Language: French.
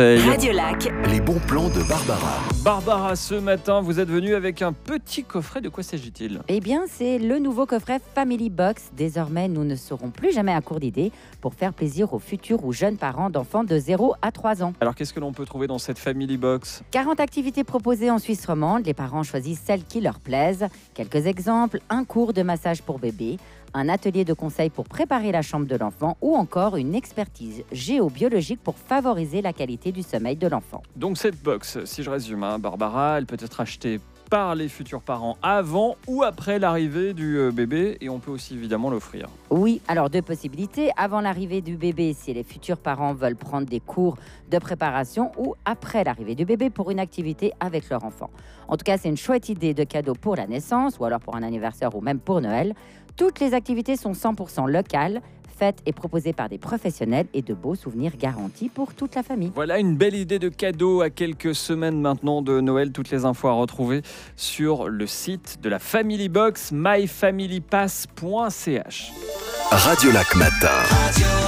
réveil. Radio Lac. Les bons plans de Barbara. Barbara, ce matin, vous êtes venue avec un petit coffret. De quoi s'agit-il? Eh bien, c'est le nouveau coffret Family Box. Désormais, nous ne serons plus jamais à court d'idées pour faire plaisir aux futurs ou jeunes parents d'enfants de 0 à 3 ans. Alors, qu'est-ce que l'on peut trouver dans cette Family Box? 40 activités proposées en Suisse romande. Les parents choisissent celles qui leur plaisent. Quelques exemples un cours de massage pour bébé, un atelier de conseil pour préparer la chambre de l'enfant ou encore une expertise géobiologique pour favoriser la qualité du sommeil de l'enfant. Donc, cette box, si je résume, hein, Barbara, elle peut être achetée par les futurs parents avant ou après l'arrivée du euh, bébé et on peut aussi évidemment l'offrir. Oui, alors deux possibilités. Avant l'arrivée du bébé, si les futurs parents veulent prendre des cours de préparation ou après l'arrivée du bébé pour une activité avec leur enfant. En tout cas, c'est une chouette idée de cadeau pour la naissance ou alors pour un anniversaire ou même pour Noël. Toutes les activités sont 100% locales, faites et proposées par des professionnels et de beaux souvenirs garantis pour toute la famille. Voilà une belle idée de cadeau à quelques semaines maintenant de Noël. Toutes les infos à retrouver sur le site de la Family Box myfamilypass.ch. Radio Lac Matin.